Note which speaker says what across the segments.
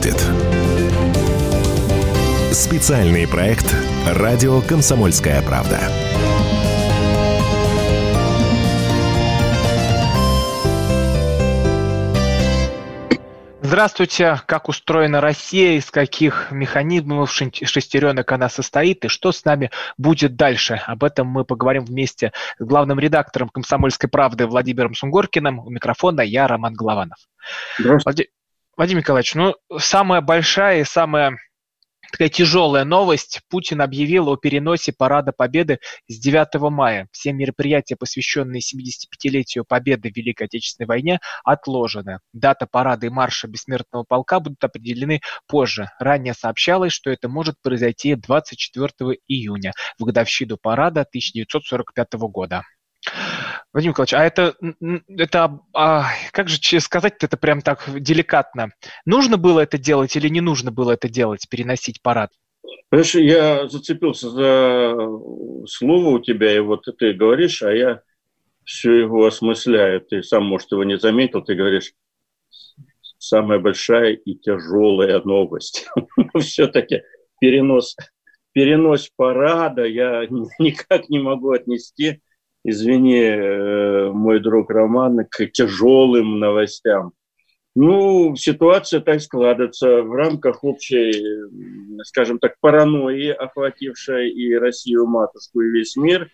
Speaker 1: будет. Специальный проект «Радио Комсомольская правда».
Speaker 2: Здравствуйте. Как устроена Россия, из каких механизмов шестеренок она состоит и что с нами будет дальше? Об этом мы поговорим вместе с главным редактором «Комсомольской правды» Владимиром Сунгоркиным. У микрофона я, Роман Голованов. Здравствуйте. Владимир Николаевич, ну, самая большая и самая такая тяжелая новость. Путин объявил о переносе Парада Победы с 9 мая. Все мероприятия, посвященные 75-летию Победы в Великой Отечественной войне, отложены. Дата парада и марша Бессмертного полка будут определены позже. Ранее сообщалось, что это может произойти 24 июня, в годовщину парада 1945 года. Владимир Николаевич, а это, это а, как же сказать это прям так деликатно? Нужно было это делать или не нужно было это делать, переносить парад?
Speaker 3: Понимаешь, я зацепился за слово у тебя, и вот ты говоришь, а я все его осмысляю. Ты сам, может, его не заметил, ты говоришь, самая большая и тяжелая новость. Все-таки перенос, перенос парада я никак не могу отнести извини, э, мой друг Роман, к тяжелым новостям. Ну, ситуация так складывается в рамках общей, скажем так, паранойи, охватившей и Россию, матушку, и весь мир.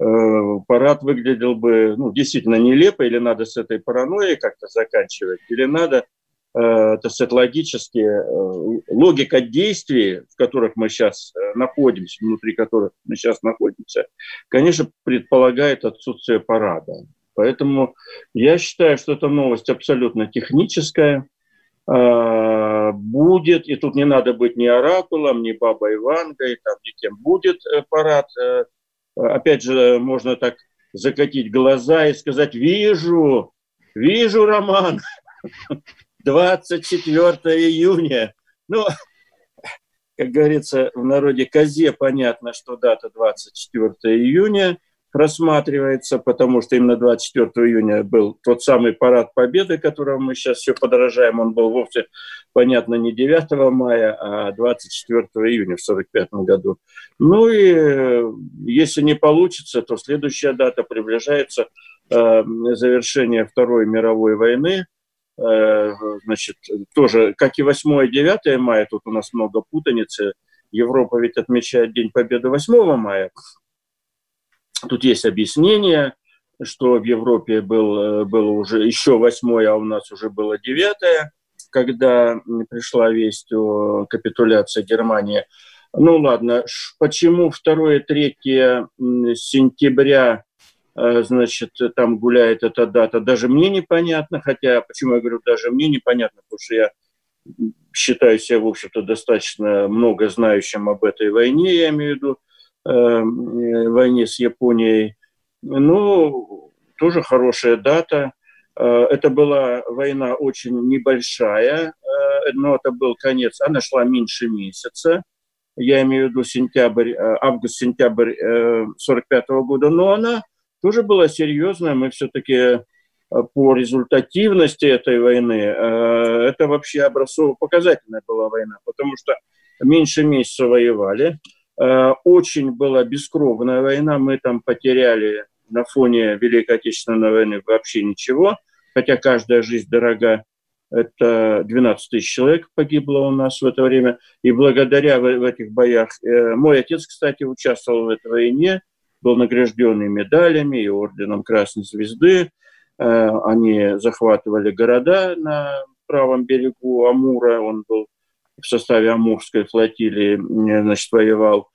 Speaker 3: Э, парад выглядел бы ну, действительно нелепо, или надо с этой паранойей как-то заканчивать, или надо так сказать, логически, э, логика действий, в которых мы сейчас э, находимся, внутри которых мы сейчас находимся, конечно, предполагает отсутствие парада. Поэтому я считаю, что эта новость абсолютно техническая, будет, и тут не надо быть ни оракулом, ни бабой Вангой, там, ни кем будет парад. Опять же, можно так закатить глаза и сказать, вижу, вижу, Роман, 24 июня. Ну, как говорится в народе козе, понятно, что дата 24 июня рассматривается, потому что именно 24 июня был тот самый парад Победы, которого мы сейчас все подражаем. Он был вовсе, понятно, не 9 мая, а 24 июня в 1945 году. Ну и э, если не получится, то следующая дата приближается э, завершение Второй мировой войны – значит, тоже, как и 8 и 9 мая, тут у нас много путаницы. Европа ведь отмечает День Победы 8 мая. Тут есть объяснение, что в Европе был, было уже еще 8, а у нас уже было 9, когда пришла весть о капитуляции Германии. Ну ладно, почему 2 и 3 сентября Э, значит, там гуляет эта дата, даже мне непонятно, хотя, почему я говорю, даже мне непонятно, потому что я считаю себя, в общем-то, достаточно много знающим об этой войне, я имею в виду, э, э, войне с Японией. Ну, тоже хорошая дата. Э, это была война очень небольшая, э, но это был конец, она шла меньше месяца, я имею в виду сентябрь, август-сентябрь 45 года, но она тоже была серьезная. Мы все-таки э, по результативности этой войны, э, это вообще образцово-показательная была война, потому что меньше месяца воевали. Э, очень была бескровная война, мы там потеряли на фоне Великой Отечественной войны вообще ничего, хотя каждая жизнь дорога. Это 12 тысяч человек погибло у нас в это время. И благодаря в, в этих боях... Мой отец, кстати, участвовал в этой войне был награжден медалями, и орденом Красной Звезды. Э, они захватывали города на правом берегу Амура. Он был в составе Амурской флотилии, значит, воевал.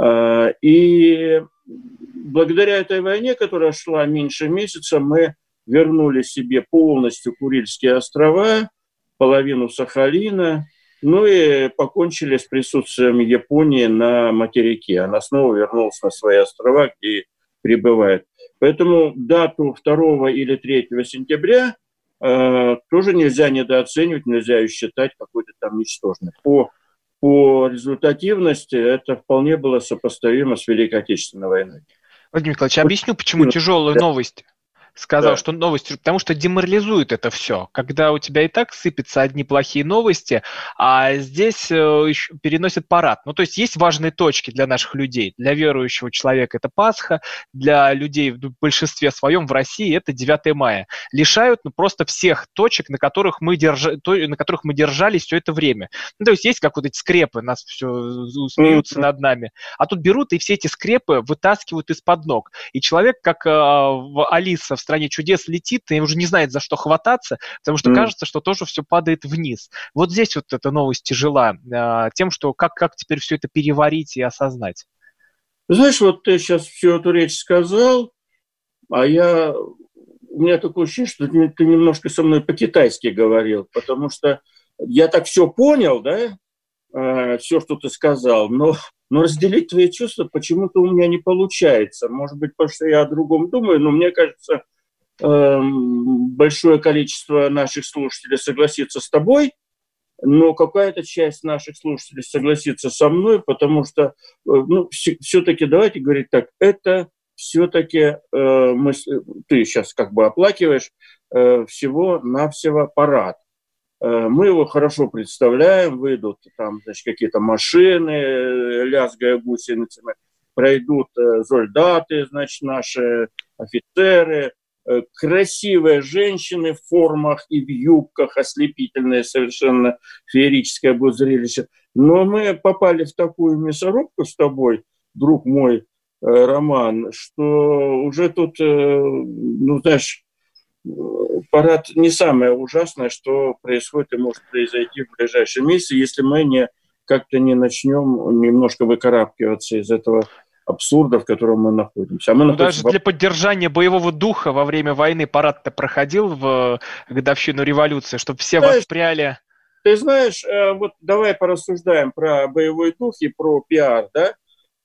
Speaker 3: Э, и благодаря этой войне, которая шла меньше месяца, мы вернули себе полностью Курильские острова, половину Сахалина, ну и покончили с присутствием Японии на материке. Она снова вернулась на свои острова, где прибывает. Поэтому дату 2 или 3 сентября э, тоже нельзя недооценивать, нельзя ее считать какой-то там ничтожной. По, по результативности это вполне было сопоставимо с Великой Отечественной войной.
Speaker 2: Владимир Николаевич, объясню, почему тяжелая новость сказал, да. что новости, потому что деморализует это все. Когда у тебя и так сыпятся одни плохие новости, а здесь э, переносят парад. Ну, то есть есть важные точки для наших людей. Для верующего человека это Пасха, для людей в большинстве своем в России это 9 мая. Лишают ну, просто всех точек, на которых мы, держа, на которых мы держались все это время. Ну, то есть есть как вот эти скрепы, нас все смеются mm-hmm. над нами. А тут берут и все эти скрепы вытаскивают из-под ног. И человек, как э, Алиса в стране чудес летит и уже не знает, за что хвататься, потому что mm. кажется, что тоже все падает вниз. Вот здесь вот эта новость тяжела э, тем, что как, как теперь все это переварить и осознать.
Speaker 3: Знаешь, вот ты сейчас всю эту речь сказал, а я у меня такое ощущение, что ты, ты немножко со мной по-китайски говорил, потому что я так все понял, да, э, все, что ты сказал, но, но разделить твои чувства почему-то у меня не получается. Может быть, потому что я о другом думаю, но мне кажется, большое количество наших слушателей согласится с тобой, но какая-то часть наших слушателей согласится со мной, потому что, э, ну, все-таки давайте говорить так, это все-таки э, мы, ты сейчас как бы оплакиваешь э, всего-навсего парад. Э, мы его хорошо представляем, выйдут там, значит, какие-то машины, э, лязгая гусеницами, пройдут э, солдаты, значит, наши офицеры, красивые женщины в формах и в юбках, ослепительное совершенно феерическое будет зрелище. Но мы попали в такую мясорубку с тобой, друг мой, э, Роман, что уже тут, э, ну, знаешь, парад не самое ужасное, что происходит и может произойти в ближайшем месяце, если мы не как-то не начнем немножко выкарабкиваться из этого абсурда, в котором мы находимся. А мы
Speaker 2: ну, находимся даже в... для поддержания боевого духа во время войны парад-то проходил в годовщину революции, чтобы все знаешь, воспряли.
Speaker 3: Ты знаешь, э, вот давай порассуждаем про боевой дух и про пиар, да?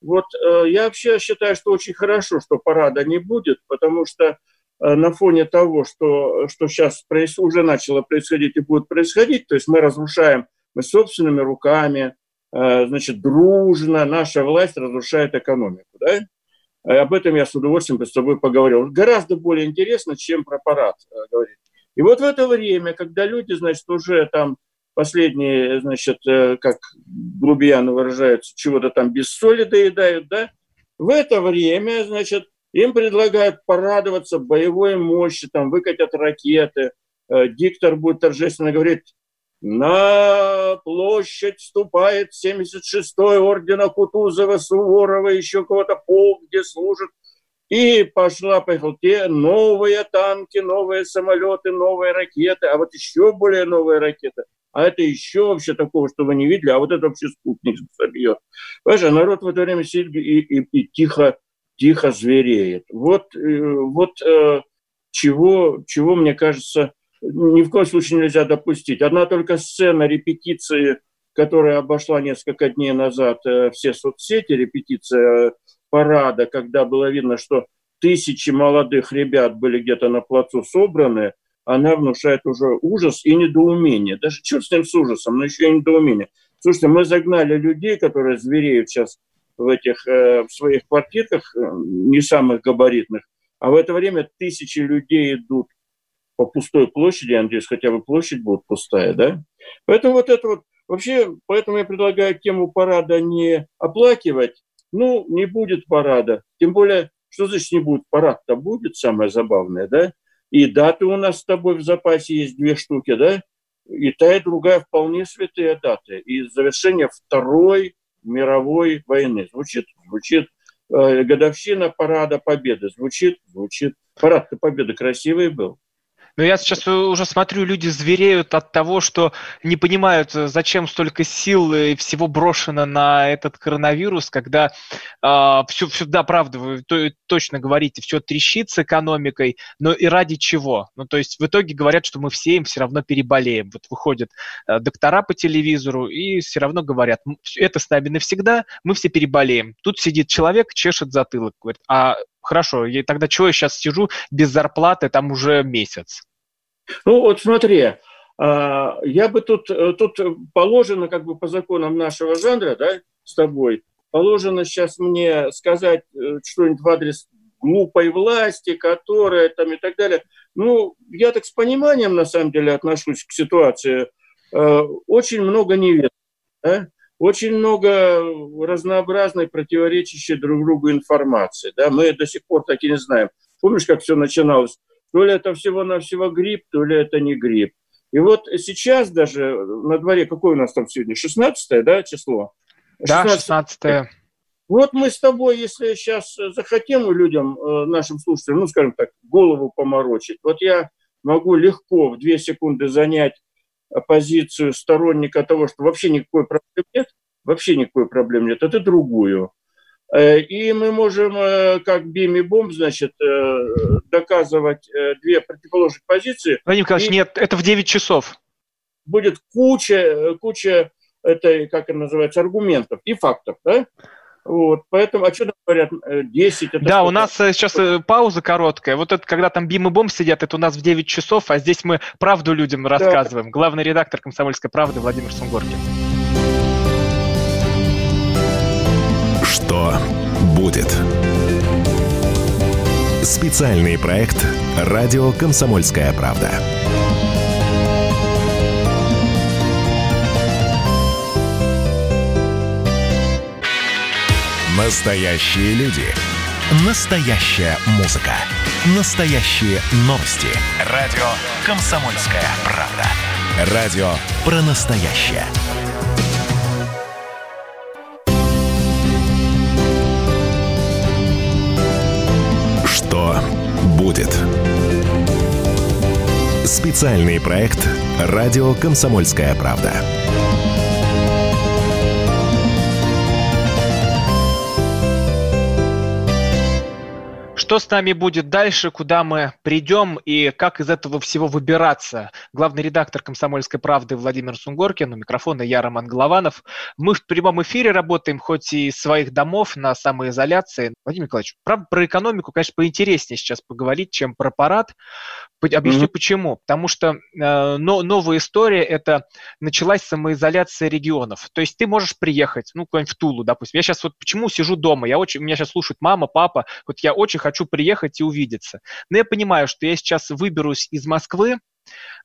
Speaker 3: Вот э, я вообще считаю, что очень хорошо, что парада не будет, потому что э, на фоне того, что, что сейчас уже начало происходить и будет происходить, то есть мы разрушаем мы собственными руками, Э, значит, дружно наша власть разрушает экономику. Да? И об этом я с удовольствием с тобой поговорил. Гораздо более интересно, чем про парад э, говорить. И вот в это время, когда люди, значит, уже там последние, значит, э, как грубияны выражаются, чего-то там без соли доедают, да, в это время, значит, им предлагают порадоваться боевой мощи, там, выкатят ракеты, диктор будет торжественно говорить, на площадь вступает 76-й ордена Кутузова, Суворова, еще кого-то полк, где служит. И пошла, поехал те новые танки, новые самолеты, новые ракеты, а вот еще более новые ракеты. А это еще вообще такого, что вы не видели, а вот это вообще спутник собьет. Понимаешь, а народ в это время сидит и, и, и тихо, тихо звереет. Вот, э, вот э, чего, чего, мне кажется, ни в коем случае нельзя допустить. Одна только сцена репетиции, которая обошла несколько дней назад э, все соцсети, репетиция парада, когда было видно, что тысячи молодых ребят были где-то на плацу собраны, она внушает уже ужас и недоумение. Даже черт с ним с ужасом, но еще и недоумение. Слушайте, мы загнали людей, которые звереют сейчас в этих э, в своих квартирках, э, не самых габаритных, а в это время тысячи людей идут по пустой площади, я надеюсь, хотя бы площадь будет пустая, да? Поэтому вот это вот, вообще, поэтому я предлагаю тему парада не оплакивать, ну, не будет парада. Тем более, что значит не будет? Парад-то будет, самое забавное, да? И даты у нас с тобой в запасе есть две штуки, да? И та, и другая вполне святые даты. И завершение Второй мировой войны. Звучит, звучит. Э, годовщина парада Победы. Звучит, звучит. Парад-то Победы красивый был.
Speaker 2: Но я сейчас уже смотрю, люди звереют от того, что не понимают, э, зачем столько сил и всего брошено на этот коронавирус, когда э, а, все, все, да, правда, вы то, точно говорите, все трещит с экономикой, но и ради чего? Ну, то есть в итоге говорят, что мы все им все равно переболеем. Вот выходят э, доктора по телевизору и все равно говорят, это с нами навсегда, мы все переболеем. Тут сидит человек, чешет затылок, говорит, а хорошо, я тогда чего я сейчас сижу без зарплаты там уже месяц?
Speaker 3: Ну вот смотри, а, я бы тут, э, тут положено как бы по законам нашего жанра, да, с тобой, положено сейчас мне сказать э, что-нибудь в адрес глупой власти, которая там и так далее. Ну, я так с пониманием, на самом деле, отношусь к ситуации. Э, очень много невест, да? Очень много разнообразной, противоречащей друг другу информации. Да? Мы до сих пор так и не знаем. Помнишь, как все начиналось? То ли это всего-навсего грипп, то ли это не грипп. И вот сейчас даже на дворе, какое у нас там сегодня, 16 да, число?
Speaker 2: 16 да, 16 -е.
Speaker 3: Вот мы с тобой, если сейчас захотим людям, э, нашим слушателям, ну, скажем так, голову поморочить, вот я могу легко в две секунды занять позицию сторонника того, что вообще никакой проблемы нет, вообще никакой проблемы нет, это другую. Э, и мы можем, э, как Бими Бомб, значит, доказывать две противоположных позиции.
Speaker 2: Владимир Николаевич, нет, это в 9 часов.
Speaker 3: Будет куча, куча это, как это называется, аргументов и фактов, да? Вот, поэтому, а что там говорят, 10?
Speaker 2: Это да, у нас э, сейчас э, пауза короткая. Вот это, когда там Бим и Бом сидят, это у нас в 9 часов, а здесь мы правду людям рассказываем. Да. Главный редактор «Комсомольской правды» Владимир Сунгоркин.
Speaker 1: Что будет? Специальный проект «Радио Комсомольская правда». Настоящие люди. Настоящая музыка. Настоящие новости. Радио «Комсомольская правда». Радио про настоящее. Что будет? Специальный проект «Радио «Комсомольская правда».
Speaker 2: Что с нами будет дальше, куда мы придем и как из этого всего выбираться? Главный редактор «Комсомольской правды» Владимир Сунгоркин, у микрофона я, Роман Голованов. Мы в прямом эфире работаем, хоть и из своих домов, на самоизоляции. Владимир Николаевич, правда, про экономику, конечно, поинтереснее сейчас поговорить, чем про парад. Объясню mm-hmm. почему. Потому что э, но, новая история – это началась самоизоляция регионов. То есть ты можешь приехать, ну, куда-нибудь в Тулу, допустим. Я сейчас вот почему сижу дома? Я очень, меня сейчас слушают мама, папа. Вот я очень хочу хочу приехать и увидеться. Но я понимаю, что я сейчас выберусь из Москвы,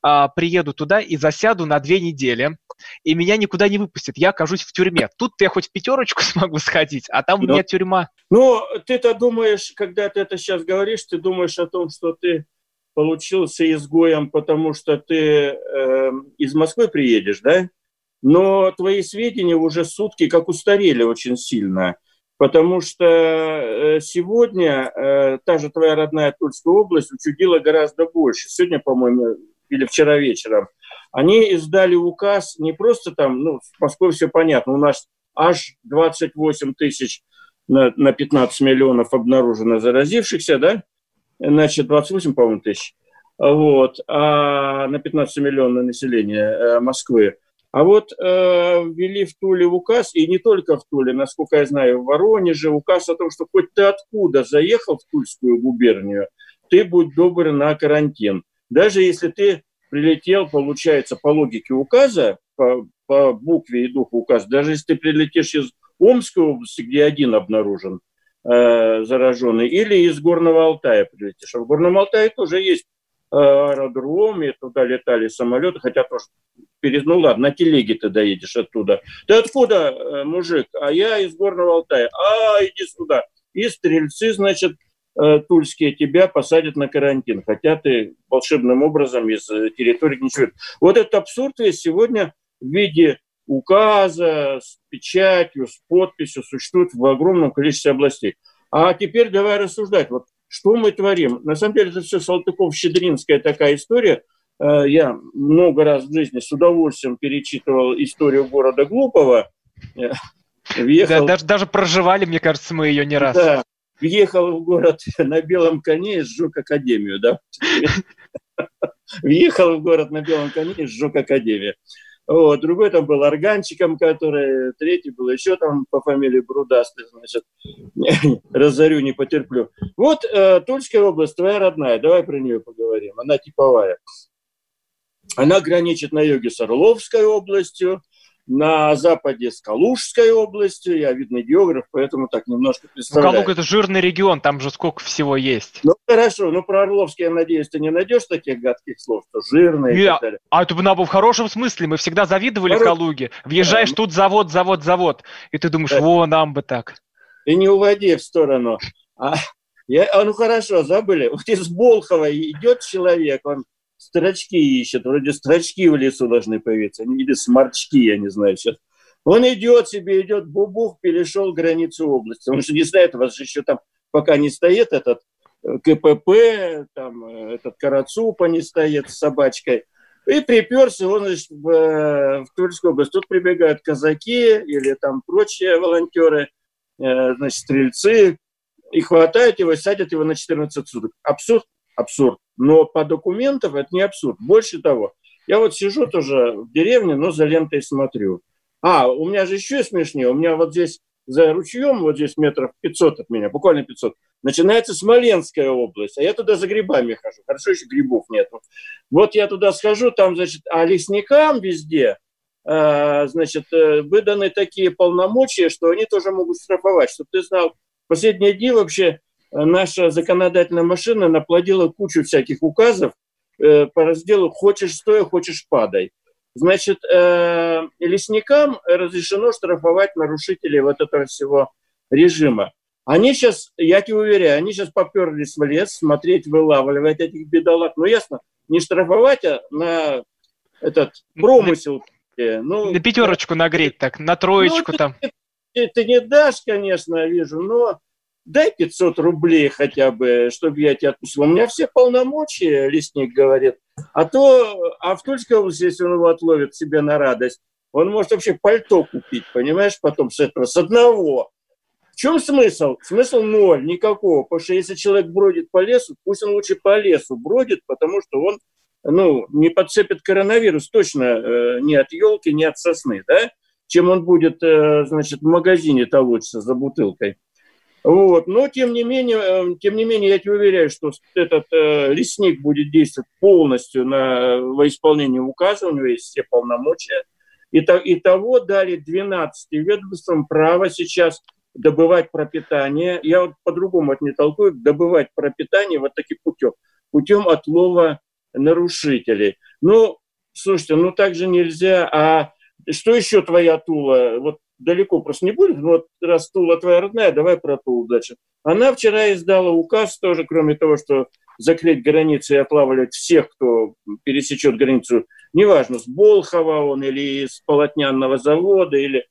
Speaker 2: а, приеду туда и засяду на две недели, и меня никуда не выпустят, я окажусь в тюрьме. Тут я хоть в пятерочку смогу сходить, а там Но, у меня тюрьма.
Speaker 3: Ну, ты-то думаешь, когда ты это сейчас говоришь, ты думаешь о том, что ты получился изгоем, потому что ты э, из Москвы приедешь, да? Но твои сведения уже сутки как устарели очень сильно – Потому что э, сегодня э, та же твоя родная Тульская область учудила гораздо больше. Сегодня, по-моему, или вчера вечером, они издали указ не просто там, ну, в Москве все понятно, у нас аж 28 тысяч на, на 15 миллионов обнаружено заразившихся, да, значит, 28, по-моему, тысяч, вот, а на 15 миллионов населения э, Москвы. А вот э, ввели в Туле указ, и не только в Туле, насколько я знаю, в Воронеже, указ о том, что хоть ты откуда заехал в Тульскую губернию, ты будь добр на карантин. Даже если ты прилетел, получается, по логике указа, по, по букве и духу указа, даже если ты прилетишь из Омской области, где один обнаружен э, зараженный, или из Горного Алтая прилетишь. А в Горном Алтае тоже есть аэродром, и туда летали самолеты, хотя тоже перед, ну ладно, на телеге ты доедешь оттуда. Ты откуда, э, мужик? А я из Горного Алтая. А, иди сюда. И стрельцы, значит, э, тульские тебя посадят на карантин, хотя ты волшебным образом из э, территории ничего. Вот этот абсурд весь сегодня в виде указа с печатью, с подписью существует в огромном количестве областей. А теперь давай рассуждать. Вот что мы творим? На самом деле это все Салтыков-Щедринская такая история – Э, я много раз в жизни с удовольствием перечитывал историю города Глупого.
Speaker 2: Э, въехал... Да, даже, даже проживали, мне кажется, мы ее не раз.
Speaker 3: Да, въехал в город на белом коне и сжег академию, да. Въехал в город на белом коне и сжег академию. Вот, другой там был органчиком, который, третий был еще там по фамилии Брудастый, значит, разорю, не потерплю. Вот э, Тульская область, твоя родная, давай про нее поговорим, она типовая. Она граничит на юге с Орловской областью, на западе с Калужской областью, я видный географ, поэтому так немножко
Speaker 2: Ну,
Speaker 3: представляю.
Speaker 2: Калуга – это жирный регион, там же сколько всего есть.
Speaker 3: Ну, хорошо, ну, про Орловский, я надеюсь, ты не найдешь таких гадких слов, что жирный и
Speaker 2: Я-
Speaker 3: так далее.
Speaker 2: А это бы надо в хорошем смысле, мы всегда завидовали
Speaker 3: Хоро-
Speaker 2: Калуге. Въезжаешь,
Speaker 3: Да.
Speaker 2: тут завод, завод, завод. И ты думаешь,
Speaker 3: Да.
Speaker 2: во, нам бы так.
Speaker 3: Ты не уводи в сторону. А, я, а, ну, хорошо, забыли. Вот из Болхова идет человек, он строчки ищет, вроде строчки в лесу должны появиться, или сморчки, я не знаю сейчас. Он идет себе, идет, бубух, перешел границу области. Он же не знает, у вас же еще там пока не стоит этот э, КПП, там э, этот Карацупа не стоит с собачкой. И приперся он значит, в, э, в Тульскую область. Тут прибегают казаки или там прочие волонтеры, значит, стрельцы, и хватают его, и садят его на 14 суток. Абсурд? Абсурд. Но по документам это не абсурд. Больше того, я вот сижу тоже в деревне, но за лентой смотрю. А, у меня же еще смешнее. У меня вот здесь за ручьем, вот здесь метров 500 от меня, буквально 500, начинается Смоленская область, а я туда за грибами хожу. Хорошо, еще грибов нету. Вот я туда схожу, там, значит, а лесникам везде, э, значит, э, выданы такие полномочия, что они тоже могут штрафовать. Чтобы ты знал, последние дни вообще наша законодательная машина наплодила кучу всяких указов э, по разделу «хочешь стоя, хочешь падай». Значит, э, лесникам разрешено штрафовать нарушителей вот этого всего режима. Они сейчас, я тебе уверяю, они сейчас поперлись в лес смотреть, вылавливать этих бедолаг. Ну, ясно, не штрафовать, а на этот промысел. Э, Ну,
Speaker 2: На пятерочку нагреть так, на троечку
Speaker 3: Ну,
Speaker 2: там.
Speaker 3: ты, ты не дашь, конечно, вижу, но дай 500 рублей хотя бы, чтобы я тебя отпустил. У меня все полномочия, лесник говорит. А то, а в Тульской области, если он его отловит себе на радость, он может вообще пальто купить, понимаешь, потом с этого, с одного. В чем смысл? Смысл ноль, никакого. Потому что если человек бродит по лесу, пусть он лучше по лесу бродит, потому что он ну, не подцепит коронавирус точно э, ни от елки, ни от сосны, да? чем он будет, э, значит, в магазине толочься за бутылкой. Вот. Но, тем не менее, э, тем не менее, я тебе уверяю, что этот э, лесник будет действовать полностью на, во исполнение указа, у него есть все полномочия. И, то, и того дали 12 ведомствам право сейчас добывать пропитание. Я вот по-другому это не толкую, добывать пропитание вот таким путем, путем отлова нарушителей. Ну, слушайте, ну так же нельзя. А что еще твоя Тула? Вот далеко просто не будет. Вот раз Тула твоя родная, давай про Тулу дальше. Она вчера издала указ тоже, кроме того, что закрыть границы и отлавливать всех, кто пересечет границу, неважно, с Болхова он или из полотнянного завода, или,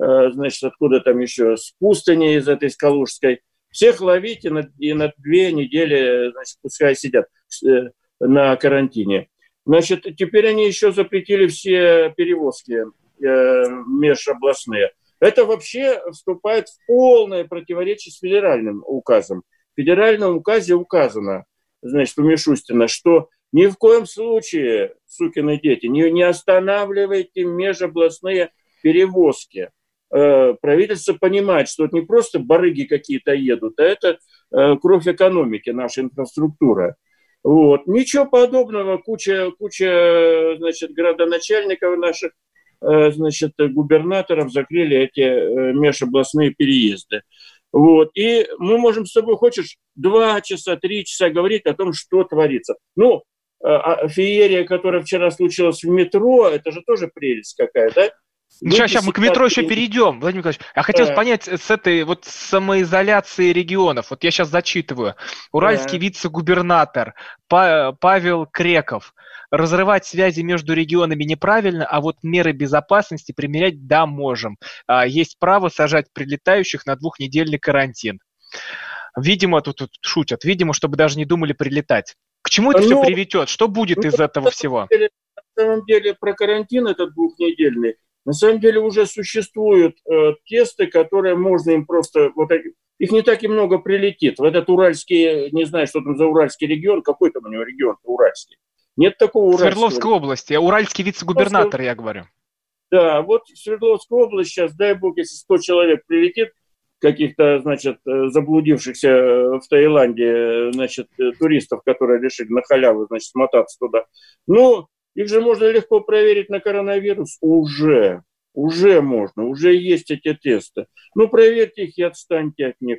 Speaker 3: э, значит, откуда там еще, с пустыни из этой, из Калужской. Всех ловить и на, и на две недели, значит, пускай сидят э, на карантине. Значит, теперь они еще запретили все перевозки межобластные. Это вообще вступает в полное противоречие с федеральным указом. В федеральном указе указано, значит, у Мишустина, что ни в коем случае, сукины дети, не, не останавливайте межобластные перевозки. Э, правительство понимает, что это не просто барыги какие-то едут, а это э, кровь экономики, наша инфраструктура. Вот. Ничего подобного. Куча, куча значит, градоначальников наших, э, значит, губернаторов закрыли эти э, межобластные переезды. Вот. И мы можем с тобой, хочешь, два часа, три часа говорить о том, что творится. Ну, а феерия, которая вчера случилась в метро, это же тоже прелесть какая, да?
Speaker 2: Ну, сейчас, сейчас мы к метро еще перейдем, Владимир Николаевич. Я хотел да. понять с этой вот самоизоляции регионов. Вот я сейчас зачитываю. Уральский да. вице-губернатор Павел Креков. Разрывать связи между регионами неправильно, а вот меры безопасности примерять, да, можем. Есть право сажать прилетающих на двухнедельный карантин. Видимо, тут, тут шутят, видимо, чтобы даже не думали прилетать. К чему это ну, все приведет? Что будет ну, из этого всего?
Speaker 3: На самом деле про карантин этот двухнедельный на самом деле уже существуют э, тесты, которые можно им просто... Вот, их не так и много прилетит. В этот уральский, не знаю, что там за уральский регион, какой там у него регион уральский. Нет такого уральского.
Speaker 2: Свердловской области, уральский вице-губернатор, я говорю.
Speaker 3: Да, вот в Свердловской области сейчас, дай бог, если 100 человек прилетит, каких-то, значит, заблудившихся в Таиланде, значит, туристов, которые решили на халяву, значит, смотаться туда. Ну, их же можно легко проверить на коронавирус уже. Уже можно, уже есть эти тесты. Ну, проверьте их и отстаньте от них.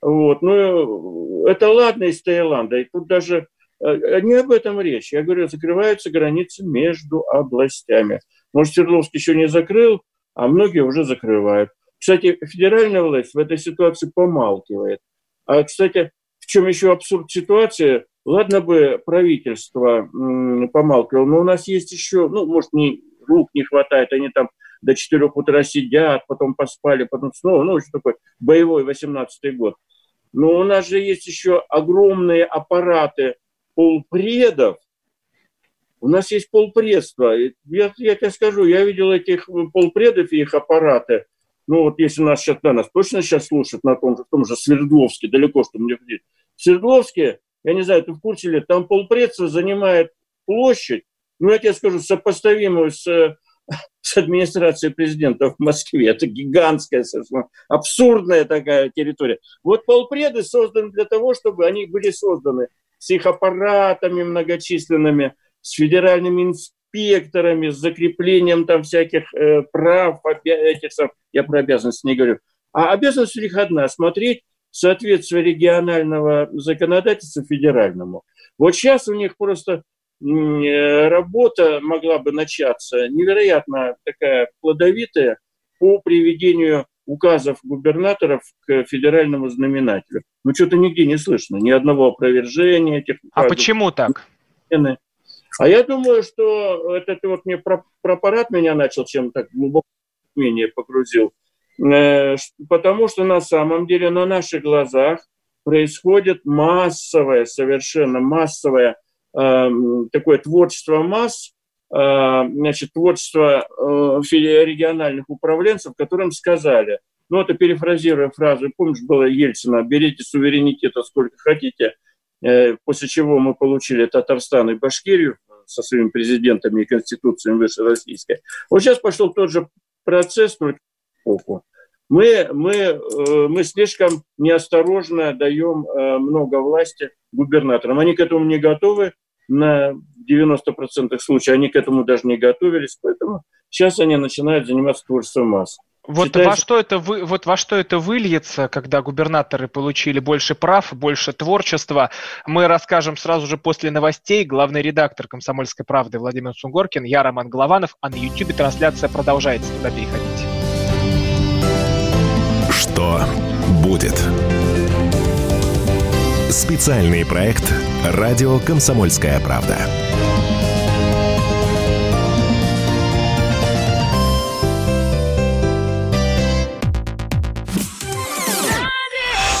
Speaker 3: Вот. Ну, это ладно из Таиланда. И тут даже э, не об этом речь. Я говорю, закрываются границы между областями. Может, Свердловск еще не закрыл, а многие уже закрывают. Кстати, федеральная власть в этой ситуации помалкивает. А, кстати, в чем еще абсурд ситуации? Ладно бы правительство помалкивало, но у нас есть еще, ну, может, не, рук не хватает, они там до 4 утра сидят, потом поспали, потом снова, ну, что такое, боевой 18-й год. Но у нас же есть еще огромные аппараты полпредов, у нас есть полпредства. Я, я тебе скажу, я видел этих полпредов и их аппараты. Ну вот если нас сейчас, да, нас точно сейчас слушают на том в том же Свердловске, далеко, что мне ходить. В Свердловске, я не знаю, ты в курсе ли, там полпредства занимает площадь, ну я тебе скажу, сопоставимую с с администрацией президента в Москве. Это гигантская, совершенно абсурдная такая территория. Вот полпреды созданы для того, чтобы они были созданы с их аппаратами многочисленными, с федеральными инспекторами, с закреплением там всяких э, прав, этих, я про обязанности не говорю. А обязанность у них одна – смотреть соответствие регионального законодательства федеральному. Вот сейчас у них просто э, работа могла бы начаться невероятно такая плодовитая по приведению указов губернаторов к федеральному знаменателю. Ну, что-то нигде не слышно, ни одного опровержения этих
Speaker 2: а указов. А почему так?
Speaker 3: А я думаю, что этот вот мне про, про аппарат меня начал чем так глубоко менее погрузил. Э, потому что на самом деле на наших глазах происходит массовое, совершенно массовое э, такое творчество масс, э, значит, творчество э, региональных управленцев, которым сказали, ну это перефразируя фразу, помнишь, было Ельцина, берите суверенитета сколько хотите, э, после чего мы получили Татарстан и Башкирию, со своими президентами и конституциями выше российской. Вот сейчас пошел тот же процесс, только мы, мы, э, мы слишком неосторожно даем э, много власти губернаторам. Они к этому не готовы на 90% случаев, они к этому даже не готовились, поэтому сейчас они начинают заниматься творчеством масс.
Speaker 2: Вот Считается... во что это вы, вот во что это выльется, когда губернаторы получили больше прав, больше творчества, мы расскажем сразу же после новостей. Главный редактор «Комсомольской правды» Владимир Сунгоркин, я Роман Голованов, а на YouTube трансляция продолжается, туда переходите.
Speaker 1: Что будет? Специальный проект «Радио Комсомольская правда».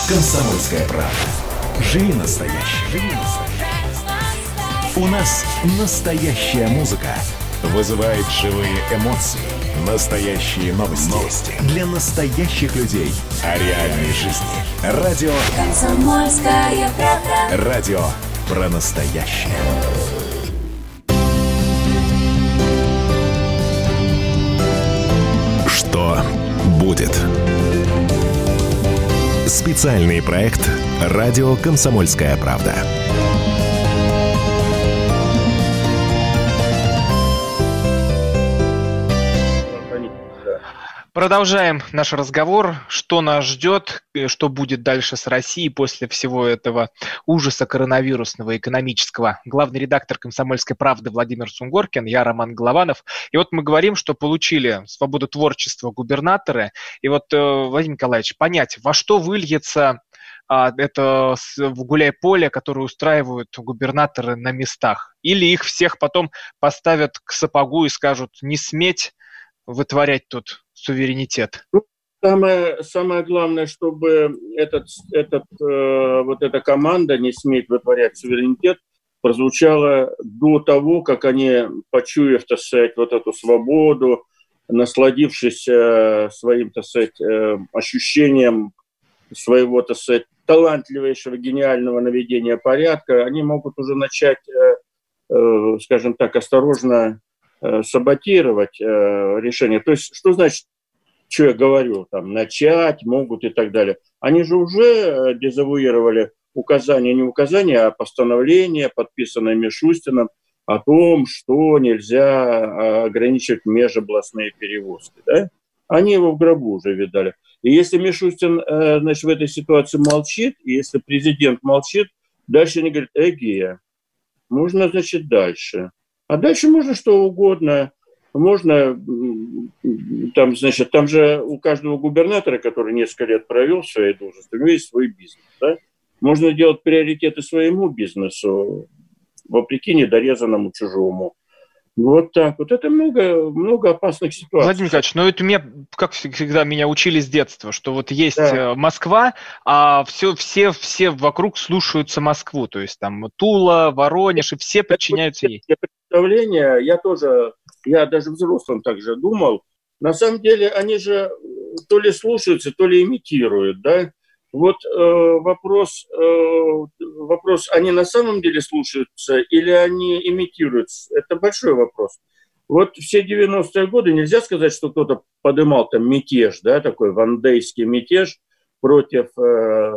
Speaker 1: Комсомольская правда. Живи настоящий. Живи настоящий. У нас настоящая музыка. Вызывает живые эмоции. Настоящие новости. новости. Для настоящих людей. О реальной жизни. Радио. Комсомольская правда. Радио про настоящее. Что будет? Специальный проект «Радио Комсомольская правда».
Speaker 2: Продолжаем наш разговор. Что нас ждет, э, что будет дальше с Россией после всего этого ужаса коронавирусного, экономического. Главный редактор «Комсомольской правды» Владимир Сунгоркин, я Роман Голованов. И вот мы говорим, что получили свободу творчества губернаторы. И вот, э, Владимир Николаевич, понять, во что выльется а, это в гуляй-поле, которое устраивают губернаторы на местах. Или их всех потом поставят к сапогу и скажут не сметь вытворять тут суверенитет? Ну,
Speaker 3: самое, самое главное, чтобы этот, этот, э, вот эта команда не смеет вытворять суверенитет, прозвучала до того, как они, почуяв, так сказать, вот эту свободу, насладившись э, своим, так сказать, э, ощущением своего, так сказать, талантливейшего, гениального наведения порядка, они могут уже начать, э, э, скажем так, осторожно саботировать э, решение. То есть, что значит что я говорю, там, начать могут и так далее. Они же уже э, дезавуировали указания, не указания, а постановления, подписанные Мишустином, о том, что нельзя ограничивать межобластные перевозки. Да? Они его в гробу уже видали. И если Мишустин э, значит, в этой ситуации молчит, и если президент молчит, дальше они говорят, эгия, можно, значит, дальше. А дальше можно что угодно. Можно, там, значит, там же у каждого губернатора, который несколько лет провел в своей должности, у него есть свой бизнес. Да? Можно делать приоритеты своему бизнесу, вопреки недорезанному чужому. Вот так. Вот это много, много опасных ситуаций.
Speaker 2: Владимир Николаевич, ну это меня, как всегда, меня учили с детства, что вот есть да. Э, Москва, а все, все, все вокруг слушаются Москву. То есть там Тула, Воронеж, и все подчиняются ей.
Speaker 3: Представление, я тоже, я даже взрослым также думал, на самом деле они же то ли слушаются, то ли имитируют, да. Вот э, вопрос, э, вопрос, они на самом деле слушаются или они имитируют? Это большой вопрос. Вот все 90-е годы нельзя сказать, что кто-то подымал там мятеж, да, такой вандейский мятеж против э,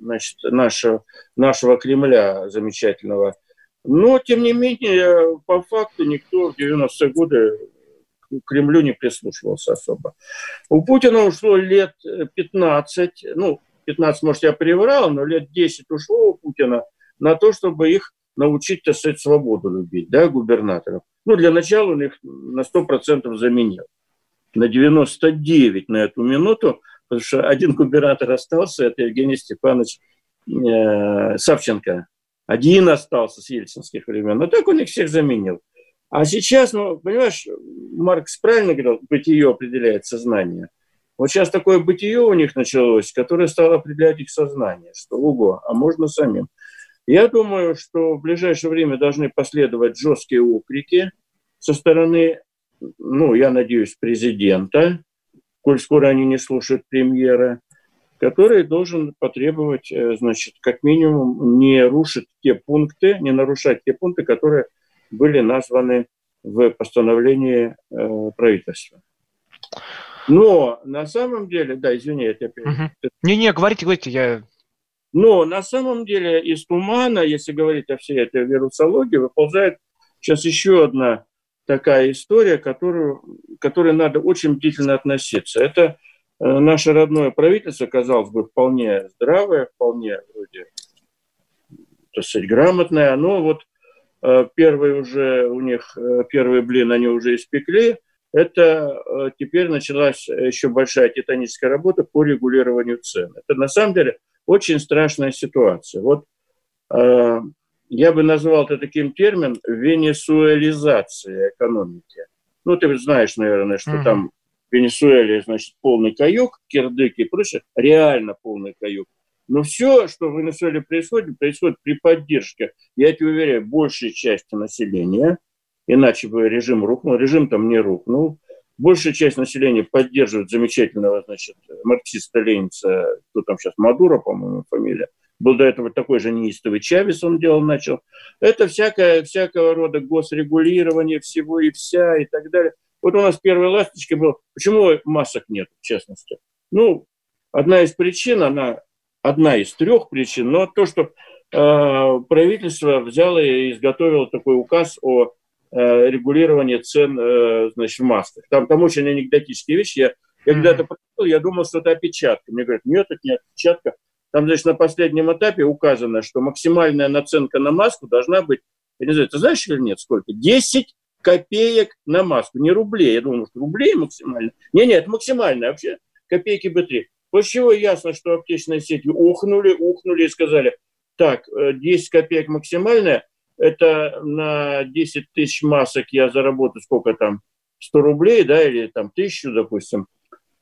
Speaker 3: значит, нашего, нашего Кремля замечательного. Но, тем не менее, по факту никто в 90-е годы к Кремлю не прислушивался особо. У Путина ушло лет 15, ну, 15, может, я приврал, но лет 10 ушло у Путина на то, чтобы их научить, так сказать, свободу любить, да, губернаторов. Ну, для начала он их на 100% заменил. На 99 на эту минуту, потому что один губернатор остался, это Евгений Степанович э, Савченко. Один остался с ельцинских времен. Но так он их всех заменил. А сейчас, ну, понимаешь, Маркс правильно говорил, бытие определяет сознание – вот сейчас такое бытие у них началось, которое стало определять их сознание, что ого, а можно самим. Я думаю, что в ближайшее время должны последовать жесткие упреки со стороны, ну, я надеюсь, президента, коль скоро они не слушают премьера, который должен потребовать, э, значит, как минимум не рушить те пункты, не нарушать те пункты, которые были названы в постановлении э, правительства. Но на самом деле, да, извини, я тебя
Speaker 2: угу. Не-не, говорите, говорите, я...
Speaker 3: Но на самом деле из тумана, если говорить о всей этой вирусологии, выползает сейчас еще одна такая история, которую, к которой надо очень бдительно относиться. Это наше родное правительство, казалось бы, вполне здравое, вполне вроде, так сказать, грамотное. Оно вот э, первый уже у них, э, первый блин они уже испекли – это э, теперь началась еще большая титаническая работа по регулированию цен. Это на самом деле очень страшная ситуация. Вот э, я бы назвал это таким термином венесуэлизация экономики. Ну, ты знаешь, наверное, что mm-hmm. там Венесуэле, значит, полный каюк, кирдык и прочее, реально полный каюк. Но все, что в Венесуэле происходит, происходит при поддержке, я тебе уверяю, большей части населения – иначе бы режим рухнул. Режим там не рухнул. Большая часть населения поддерживает замечательного, значит, марксиста-ленинца, кто там сейчас, Мадуро, по-моему, фамилия. Был до этого такой же неистовый Чавес, он делал, начал. Это всякое, всякого рода госрегулирование всего и вся и так далее. Вот у нас первая ласточка была. Почему масок нет, в частности? Ну, одна из причин, она одна из трех причин, но то, что э, правительство взяло и изготовило такой указ о Э, регулирования цен э, значит, в масках. Там, там очень анекдотические вещи. Я, я когда-то прочитал, я думал, что это опечатка. Мне говорят, нет, это не опечатка. Там, значит, на последнем этапе указано, что максимальная наценка на маску должна быть, я не знаю, ты знаешь или нет, сколько? 10 копеек на маску, не рублей. Я думал, что рублей максимально. Не, нет, это максимальная вообще, копейки бы три. После чего ясно, что аптечные сети ухнули, ухнули и сказали, так, 10 э, копеек максимальная, это на 10 тысяч масок я заработаю сколько там, 100 рублей, да, или там тысячу, допустим,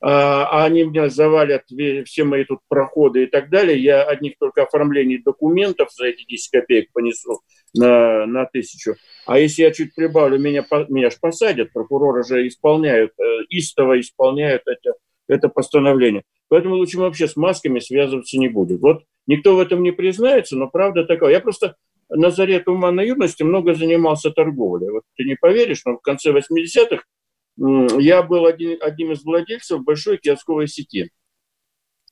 Speaker 3: а, а они меня завалят все мои тут проходы и так далее, я одних только оформлений документов за эти 10 копеек понесу на, на тысячу. А если я чуть прибавлю, меня, меня же посадят, прокуроры же исполняют, э, истово исполняют это, это постановление. Поэтому лучше вообще с масками связываться не будет. Вот никто в этом не признается, но правда такая. Я просто на заре туманной юности много занимался торговлей. Вот ты не поверишь, но в конце 80-х я был один, одним из владельцев большой киосковой сети.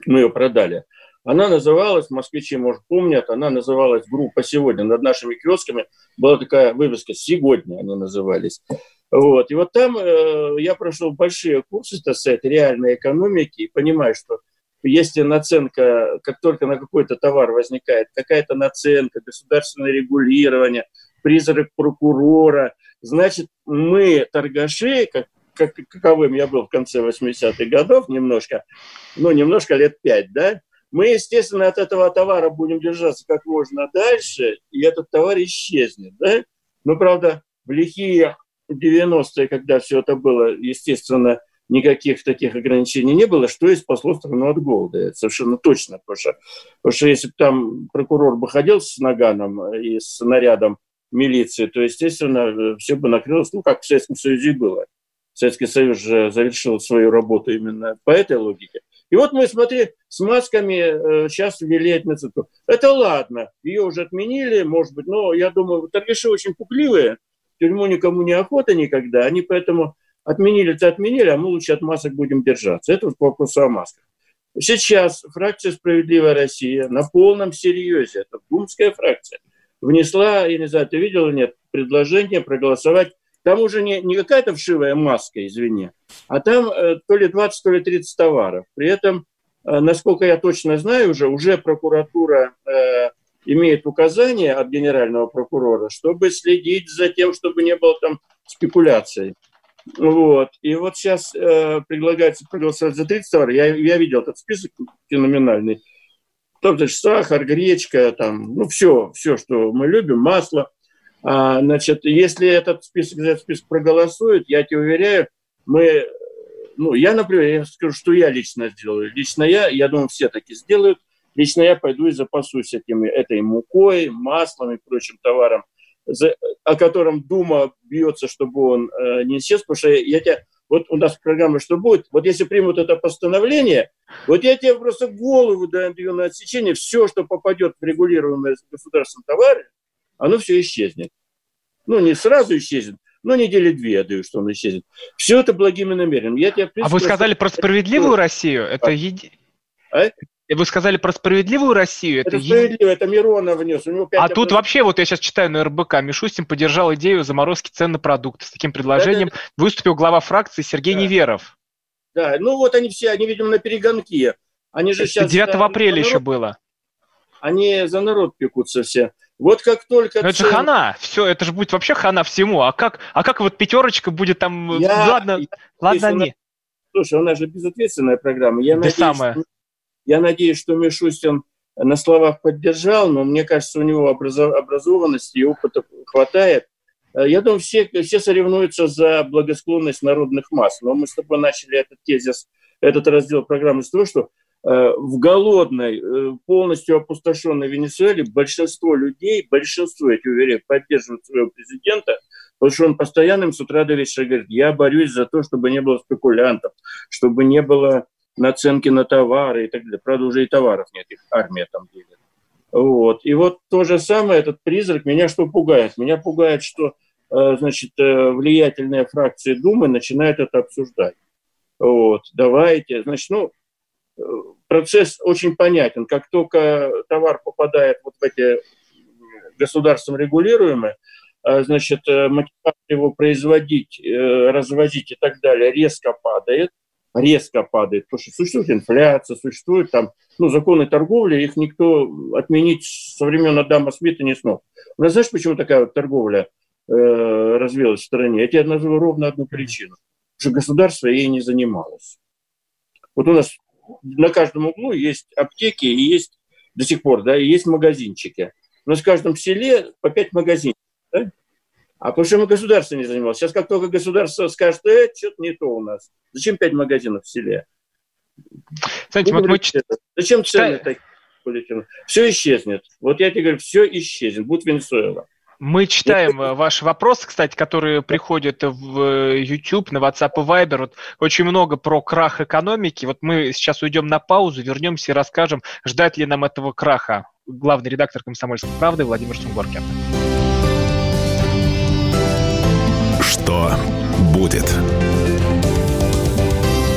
Speaker 3: Мы ее продали. Она называлась, москвичи, может, помнят, она называлась группа «Сегодня». Над нашими киосками была такая вывеска «Сегодня» они назывались. Вот. И вот там э, я прошел большие курсы, так сказать, реальной экономики и понимаю, что если наценка, как только на какой-то товар возникает какая-то наценка, государственное регулирование, призрак прокурора, значит, мы, торгаши, как, как, каковым я был в конце 80-х годов, немножко, ну, немножко лет пять, да, мы, естественно, от этого товара будем держаться как можно дальше, и этот товар исчезнет. Да? Но, правда, в лихие 90-е, когда все это было, естественно, никаких таких ограничений не было, что и спасло страну от голода. Это совершенно точно. Потому что, потому что если бы там прокурор бы ходил с наганом и с нарядом милиции, то, естественно, все бы накрылось, ну, как в Советском Союзе было. Советский Союз же завершил свою работу именно по этой логике. И вот мы, смотри, с масками э, сейчас ввели этноцентру. Это ладно, ее уже отменили, может быть, но я думаю, торгаши очень пугливые, тюрьму никому не охота никогда, они поэтому отменили-то отменили, а мы лучше от масок будем держаться. Это вот по о масках. Сейчас фракция «Справедливая Россия» на полном серьезе, это думская фракция, внесла, я не знаю, ты видел или нет, предложение проголосовать там уже не, не какая-то вшивая маска, извини, а там э, то ли 20, то ли 30 товаров. При этом, э, насколько я точно знаю, уже, уже прокуратура э, имеет указание от генерального прокурора, чтобы следить за тем, чтобы не было там спекуляций. Вот. И вот сейчас э, предлагается проголосовать за 30 товаров. Я, я видел этот список феноменальный. Там, значит, сахар, гречка, там, ну, все, все, что мы любим, масло – а, значит, если этот список, этот список проголосует, я тебе уверяю, мы, ну, я, например, я скажу, что я лично сделаю. Лично я, я думаю, все таки сделают. Лично я пойду и запасусь этими, этой мукой, маслом и прочим товаром, за, о котором Дума бьется, чтобы он э, не исчез, потому что я, я тебя, вот у нас программа «Что будет?», вот если примут это постановление, вот я тебе просто голову даю на отсечение, все, что попадет в регулируемые государственные товары, оно все исчезнет. Ну, не сразу исчезнет, но недели две я даю, что он исчезнет. Все это благими намерением. Я тебя,
Speaker 2: принципе, а вы сказали про справедливую Россию? Это еди... а? Вы сказали про справедливую Россию?
Speaker 3: Это, это справедливо, это Миронов внес. У него
Speaker 2: а тут вообще, вот я сейчас читаю на РБК, Мишустин поддержал идею заморозки цен на продукты. С таким предложением да. выступил глава фракции Сергей да. Неверов.
Speaker 3: Да, ну вот они все, они, видимо, на перегонке. Они же сейчас...
Speaker 2: 9 да, апреля еще было.
Speaker 3: Они за народ пекутся все. Вот как только...
Speaker 2: Но это же хана, все, это же будет вообще хана всему. А как, а как вот пятерочка будет там... Я, ладно, я, ладно они.
Speaker 3: Слушай, у нас же безответственная программа. Я, да надеюсь, самое. Я надеюсь, что Мишустин на словах поддержал, но мне кажется, у него образованности и опыта хватает. Э, я думаю, все, все соревнуются за благосклонность народных масс. Но мы с тобой начали этот тезис, этот раздел программы с того, что Э, в голодной, э, полностью опустошенной Венесуэле большинство людей, большинство, я тебе уверяю, поддерживают своего президента, потому что он постоянно им с утра до вечера говорит, я борюсь за то, чтобы не было спекулянтов, чтобы не было наценки на товары и так далее. Правда, уже и товаров нет, их армия там делит. Вот. И вот то же самое, этот призрак, меня что пугает? Меня пугает, что э, значит, влиятельные фракции Думы начинают это обсуждать. Вот, давайте, значит, ну, процесс очень понятен. Как только товар попадает вот в эти государством регулируемые, значит, э, мотивация его производить, э, развозить и так далее резко падает, резко падает, потому что существует инфляция, существует там, ну, законы торговли, их никто отменить со времен Адама Смита не смог. У нас знаешь, почему такая вот торговля э, развилась в стране? Я тебе назову ровно одну причину. Что государство ей не занималось. Вот у нас на каждом углу есть аптеки и есть до сих пор, да, и есть магазинчики. У нас в каждом селе по пять магазинов, да? А мы государство не занималось. Сейчас как только государство скажет, э, что-то не то у нас. Зачем пять магазинов в селе? Знаете, вот мы... Зачем цены такие? Все исчезнет. Вот я тебе говорю, все исчезнет. Будет Венесуэла.
Speaker 2: Мы читаем э, ваши вопросы, кстати, которые приходят в э, YouTube, на WhatsApp и Viber. Вот очень много про крах экономики. Вот мы сейчас уйдем на паузу, вернемся и расскажем, ждать ли нам этого краха. Главный редактор «Комсомольской правды» Владимир Сунгоркин
Speaker 1: что будет.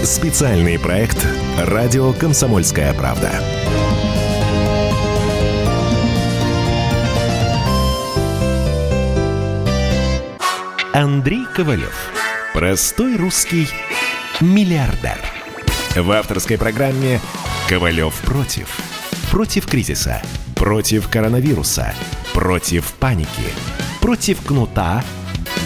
Speaker 1: Специальный проект «Радио Комсомольская правда». Андрей Ковалев. Простой русский миллиардер. В авторской программе «Ковалев против». Против кризиса. Против коронавируса. Против паники. Против кнута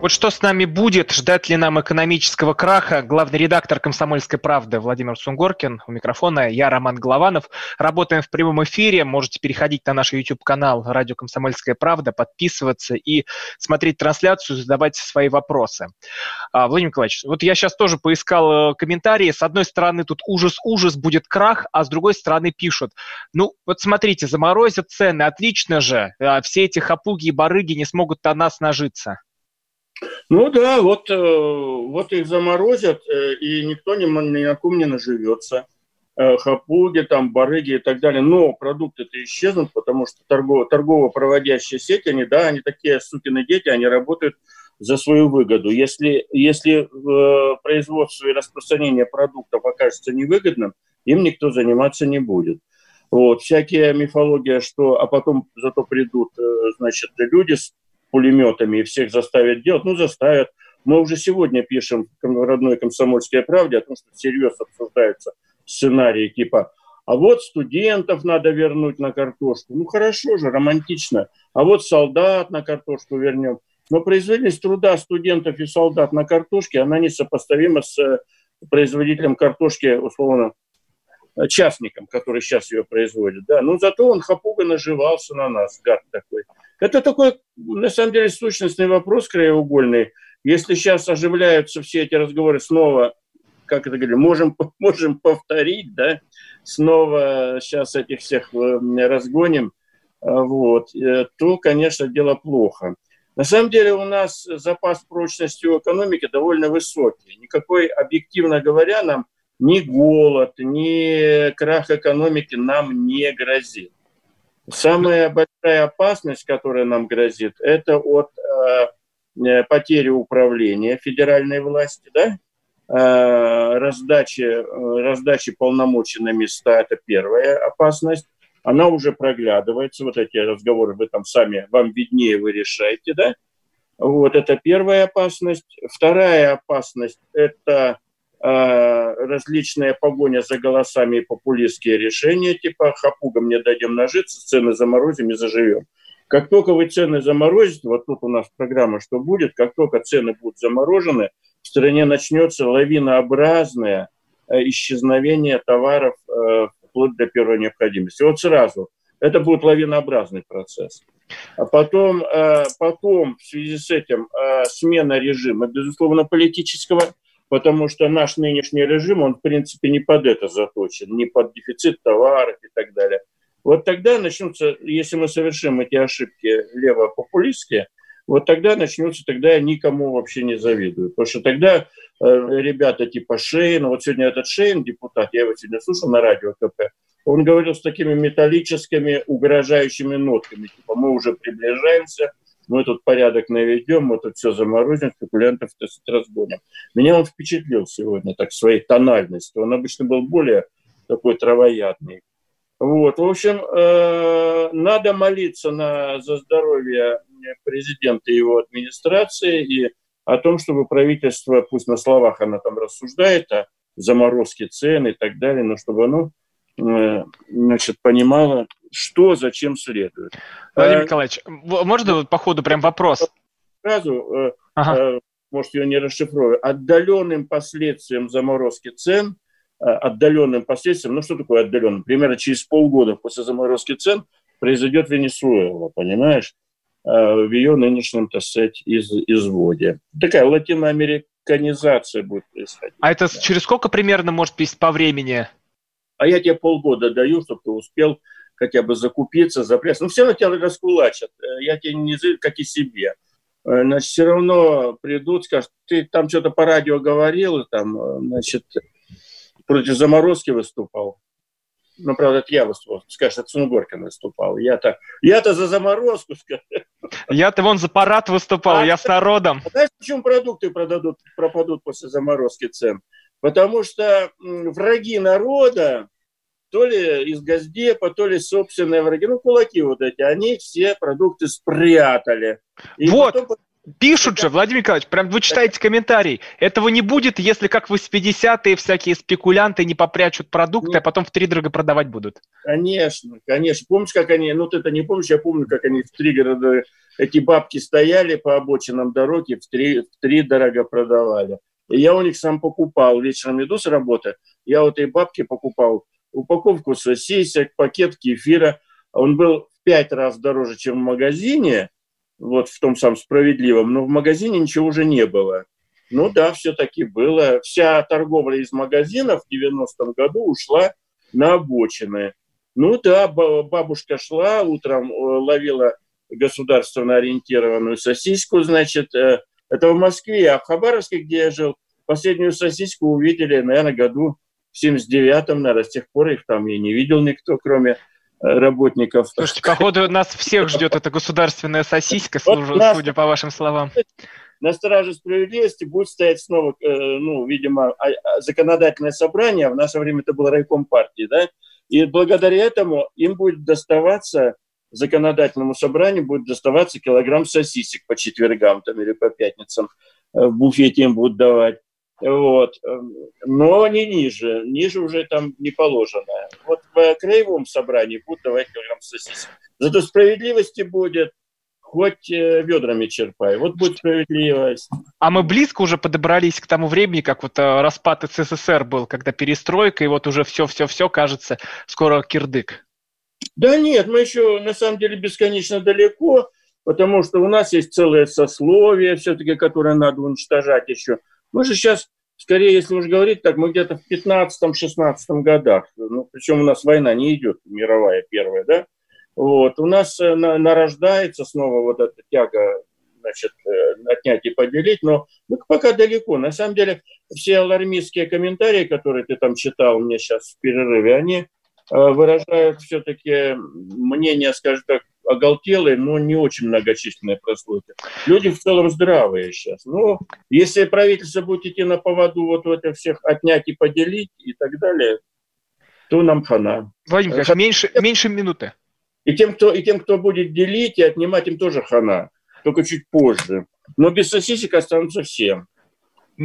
Speaker 2: Вот что с нами будет, ждать ли нам экономического краха? Главный редактор «Комсомольской правды» Владимир Сунгоркин. У микрофона я, Роман Голованов. Работаем в прямом эфире. Можете переходить на наш YouTube-канал «Радио Комсомольская правда», подписываться и смотреть трансляцию, задавать свои вопросы. А, Владимир Николаевич, вот я сейчас тоже поискал э, комментарии. С одной стороны, тут ужас-ужас, будет крах, а с другой стороны пишут. Ну, вот смотрите, заморозят цены, отлично же. А все эти хапуги и барыги не смогут на нас нажиться.
Speaker 3: Ну да, вот, э, вот их заморозят, э, и никто ни, на ком не наживется. Э, хапуги, там, барыги и так далее. Но продукты-то исчезнут, потому что торгово, торгово-проводящие сети, они, да, они такие сукины дети, они работают за свою выгоду. Если, если э, производство и распространение продуктов окажется невыгодным, им никто заниматься не будет. Вот, всякие мифология, что, а потом зато придут, э, значит, люди с пулеметами и всех заставят делать, ну, заставят. Мы уже сегодня пишем в родной комсомольской правде о том, что всерьез обсуждаются сценарии типа а вот студентов надо вернуть на картошку. Ну хорошо же, романтично. А вот солдат на картошку вернем. Но производительность труда студентов и солдат на картошке, она несопоставима с э, производителем картошки, условно, э, частником, который сейчас ее производит. Да. Но зато он хапуга наживался на нас, гад такой. Это такой, на самом деле, сущностный вопрос краеугольный. Если сейчас оживляются все эти разговоры снова, как это говорили, можем, можем повторить, да, снова сейчас этих всех э, разгоним, э, вот, то, конечно, дело плохо. На самом деле у нас запас прочности у экономики довольно высокий. Никакой, объективно говоря, нам ни голод, ни крах экономики нам не грозит. Самая большая опасность, которая нам грозит, это от э, потери управления федеральной власти, да? э, раздачи, э, раздачи полномочий на места, это первая опасность. Она уже проглядывается, вот эти разговоры вы там сами, вам виднее, вы решаете, да? Вот, это первая опасность. Вторая опасность – это различная погоня за голосами и популистские решения, типа «хапугам не дадим нажиться, цены заморозим и заживем». Как только вы цены заморозите, вот тут у нас программа «Что будет?», как только цены будут заморожены, в стране начнется лавинообразное э, исчезновение товаров э, вплоть до первой необходимости. Вот сразу. Это будет лавинообразный процесс. А потом, потом в связи с этим смена режима, безусловно, политического – потому что наш нынешний режим, он, в принципе, не под это заточен, не под дефицит товаров и так далее. Вот тогда начнутся, если мы совершим эти ошибки левопопулистские, вот тогда начнутся, тогда я никому вообще не завидую. Потому что тогда э, ребята типа Шейн, вот сегодня этот Шейн, депутат, я его сегодня слушал на радио КП, он говорил с такими металлическими, угрожающими нотками, типа мы уже приближаемся, мы тут порядок наведем, мы тут все заморозим, спекулянтов то есть, разгоним. Меня он впечатлил сегодня так своей тональностью. Он обычно был более такой травоядный. Вот, в общем, э, надо молиться на, за здоровье президента и его администрации и о том, чтобы правительство, пусть на словах оно там рассуждает о заморозке цен и так далее, но чтобы оно э, значит, понимало, что зачем следует.
Speaker 2: Владимир а, Николаевич, можно по ходу прям вопрос?
Speaker 3: Сразу, э, ага. Э, может, ее не расшифрую, отдаленным последствиям заморозки цен, э, отдаленным последствиям, ну что такое отдаленным? Примерно через полгода после заморозки цен произойдет Венесуэла, понимаешь? В ее нынешнем, так сказать, из, изводе. Такая латиноамериканская американизация будет происходить.
Speaker 2: А это через сколько примерно может быть по времени?
Speaker 3: А я тебе полгода даю, чтобы ты успел хотя бы закупиться, запрятаться. Ну, все равно тебя раскулачат. Э, я тебе не как и себе. Э, значит, все равно придут, скажут, ты там что-то по радио говорил, там, э, значит, против заморозки выступал. Ну, правда, это я выступал. Скажешь, это Сунгоркин выступал. Я-то, я-то за заморозку.
Speaker 2: Я-то вон за парад выступал, а, я с народом.
Speaker 3: Знаешь, почему продукты продадут, пропадут после заморозки цен? Потому что враги народа, то ли из Газдепа, то ли собственные враги, ну, кулаки вот эти, они все продукты спрятали.
Speaker 2: И вот, потом... пишут же, Владимир Николаевич, прям вы читаете комментарий. Этого не будет, если как в 80-е всякие спекулянты не попрячут продукты, а потом в три дорого продавать будут.
Speaker 3: Конечно, конечно. Помнишь, как они, ну ты это не помнишь, я помню, как они в три города, эти бабки стояли по обочинам дороги, в три, в три дорого продавали. И я у них сам покупал, вечером иду с работы, я у этой бабки покупал упаковку сосисек, пакет кефира. Он был в пять раз дороже, чем в магазине, вот в том самом справедливом, но в магазине ничего уже не было. Ну да, все-таки было. Вся торговля из магазинов в 90-м году ушла на обочины. Ну да, бабушка шла, утром э, ловила государственно ориентированную сосиску, значит, э, это в Москве, а в Хабаровске, где я жил, последнюю сосиску увидели, наверное, году в 79-м, наверное, с тех пор их там и не видел никто, кроме э, работников.
Speaker 2: Слушайте, походу нас всех ждет эта государственная сосиска, судя по вашим словам.
Speaker 3: На страже справедливости будет стоять снова, э, ну, видимо, а, а, законодательное собрание, в наше время это был райком партии, да, и благодаря этому им будет доставаться, законодательному собранию будет доставаться килограмм сосисек по четвергам там, или по пятницам э, в буфете им будут давать. Вот. Эм, но не ниже. Ниже уже там не положено. Вот в краевом собрании будут давать килограмм сосисок. Зато справедливости будет хоть э, ведрами черпай. Вот будет справедливость.
Speaker 2: А мы близко уже подобрались к тому времени, как вот э, распад СССР был, когда перестройка, и вот уже все-все-все, кажется, скоро кирдык.
Speaker 3: Да нет, мы еще на самом деле бесконечно далеко, потому что у нас есть целое сословие все-таки, которое надо уничтожать еще. Мы же сейчас, скорее, если уж говорить так, мы где-то в 15-16 годах, ну, причем у нас война не идет, мировая первая, да, вот, у нас э, нарождается снова вот эта тяга значит, э, отнять и поделить, но мы пока далеко. На самом деле, все алармистские комментарии, которые ты там читал мне сейчас в перерыве, они э, выражают все-таки мнение, скажем так, оголтелые, но не очень многочисленные прослойки. Люди в целом здравые сейчас. Но если правительство будет идти на поводу вот у этих всех отнять и поделить и так далее, то нам хана.
Speaker 2: Владимир Николаевич, меньше, меньше минуты.
Speaker 3: И тем, кто, и тем, кто будет делить и отнимать, им тоже хана. Только чуть позже. Но без сосисек останутся всем.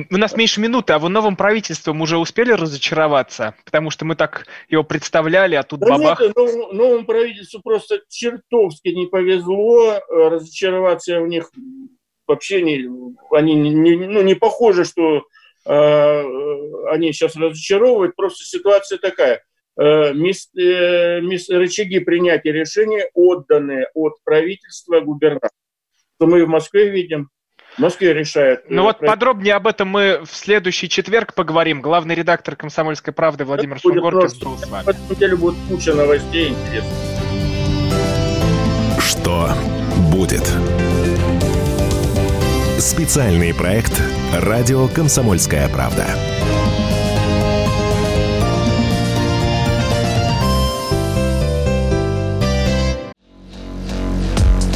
Speaker 2: У нас меньше минуты, а вы новым правительством уже успели разочароваться? Потому что мы так его представляли, а тут да бабах... Нет,
Speaker 3: новому, новому правительству просто чертовски не повезло. Э, разочароваться в них вообще не... Они не, ну, не похоже, что э, они сейчас разочаровывают. Просто ситуация такая. Э, мис, э, мис, рычаги принятия решений отданы от правительства губернатора. Что мы в Москве видим, в Москве решает.
Speaker 2: Ну вот про... подробнее об этом мы в следующий четверг поговорим. Главный редактор «Комсомольской правды» Владимир Сунгоркин был с вами.
Speaker 3: На этой неделе будет куча новостей интересных.
Speaker 1: Что будет? Специальный проект «Радио Комсомольская правда».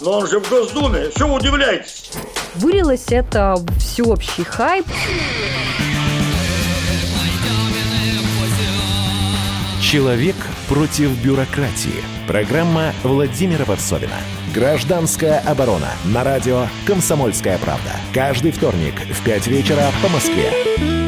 Speaker 4: Но он же в Госдуме. Что вы удивляетесь?
Speaker 5: Вылилось это всеобщий хайп.
Speaker 1: Человек против бюрократии. Программа Владимира Варсовина. Гражданская оборона. На радио «Комсомольская правда». Каждый вторник в 5 вечера по Москве.